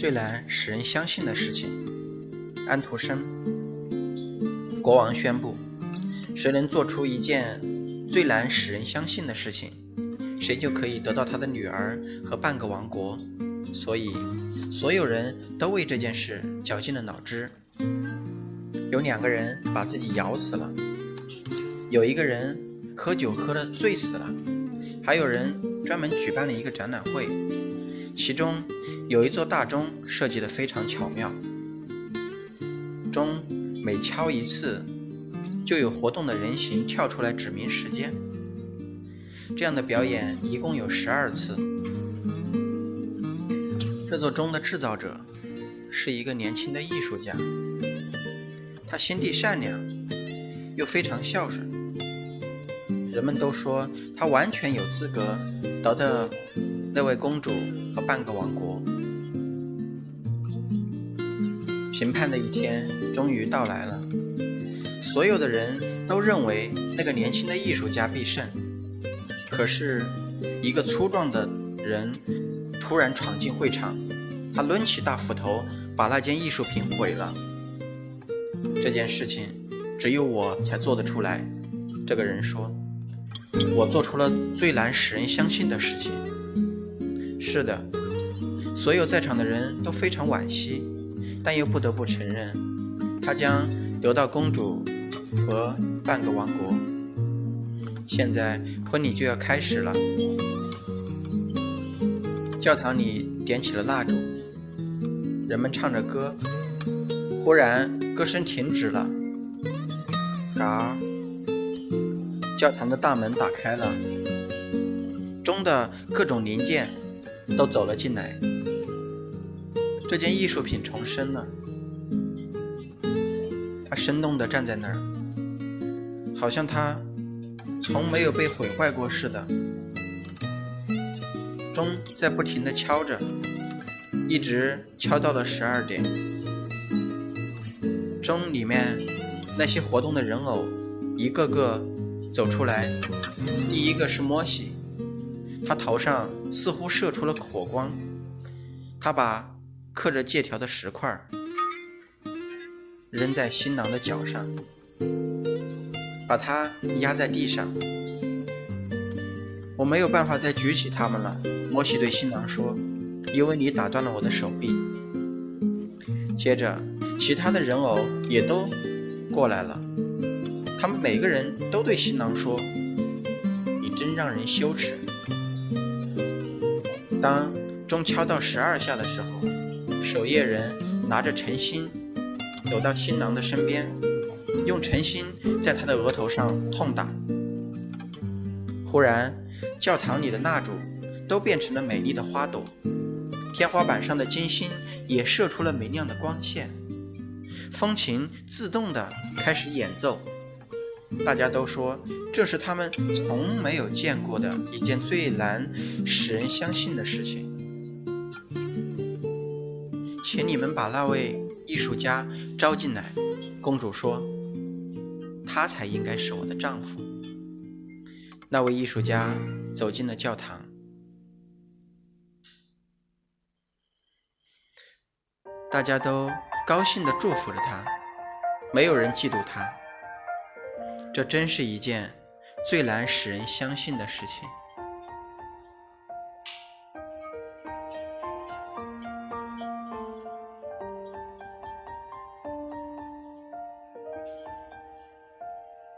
最难使人相信的事情。安徒生。国王宣布，谁能做出一件最难使人相信的事情，谁就可以得到他的女儿和半个王国。所以，所有人都为这件事绞尽了脑汁。有两个人把自己咬死了，有一个人喝酒喝得醉死了，还有人专门举办了一个展览会。其中有一座大钟设计得非常巧妙，钟每敲一次，就有活动的人形跳出来指明时间。这样的表演一共有十二次。这座钟的制造者是一个年轻的艺术家，他心地善良，又非常孝顺。人们都说他完全有资格得到那位公主和半个王国。评判的一天终于到来了，所有的人都认为那个年轻的艺术家必胜。可是，一个粗壮的人。突然闯进会场，他抡起大斧头，把那件艺术品毁了。这件事情只有我才做得出来。这个人说：“我做出了最难使人相信的事情。”是的，所有在场的人都非常惋惜，但又不得不承认，他将得到公主和半个王国。现在婚礼就要开始了。教堂里点起了蜡烛，人们唱着歌。忽然，歌声停止了。嘎！教堂的大门打开了，钟的各种零件都走了进来。这件艺术品重生了，它生动地站在那儿，好像它从没有被毁坏过似的。钟在不停地敲着，一直敲到了十二点。钟里面那些活动的人偶一个个走出来。第一个是摩西，他头上似乎射出了火光。他把刻着借条的石块扔在新郎的脚上，把他压在地上。我没有办法再举起它们了，摩西对新郎说，因为你打断了我的手臂。接着，其他的人偶也都过来了，他们每个人都对新郎说：“你真让人羞耻。”当钟敲到十二下的时候，守夜人拿着晨星走到新郎的身边，用晨星在他的额头上痛打。忽然。教堂里的蜡烛都变成了美丽的花朵，天花板上的金星也射出了明亮的光线，风琴自动的开始演奏。大家都说这是他们从没有见过的一件最难使人相信的事情。请你们把那位艺术家招进来，公主说，他才应该是我的丈夫。那位艺术家走进了教堂，大家都高兴地祝福着他，没有人嫉妒他。这真是一件最难使人相信的事情。